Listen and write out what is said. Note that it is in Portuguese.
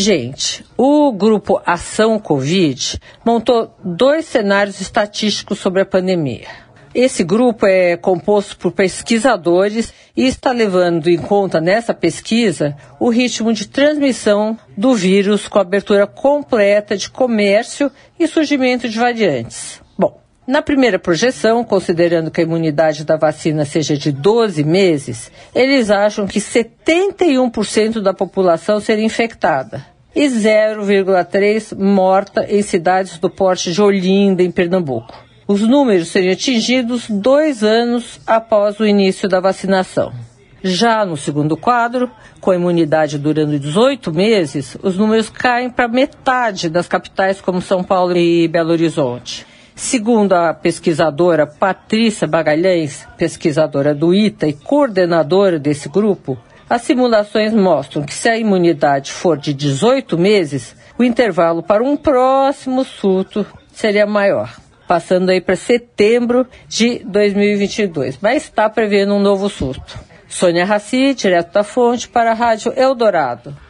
Gente, o grupo Ação Covid montou dois cenários estatísticos sobre a pandemia. Esse grupo é composto por pesquisadores e está levando em conta nessa pesquisa o ritmo de transmissão do vírus com abertura completa de comércio e surgimento de variantes. Bom, na primeira projeção, considerando que a imunidade da vacina seja de 12 meses, eles acham que 71% da população seria infectada e 0,3 morta em cidades do porte de Olinda, em Pernambuco. Os números seriam atingidos dois anos após o início da vacinação. Já no segundo quadro, com a imunidade durando 18 meses, os números caem para metade das capitais como São Paulo e Belo Horizonte. Segundo a pesquisadora Patrícia Bagalhães, pesquisadora do ITA e coordenadora desse grupo, as simulações mostram que se a imunidade for de 18 meses, o intervalo para um próximo surto seria maior, passando aí para setembro de 2022, mas está prevendo um novo surto. Sônia Raci, direto da fonte, para a Rádio Eldorado.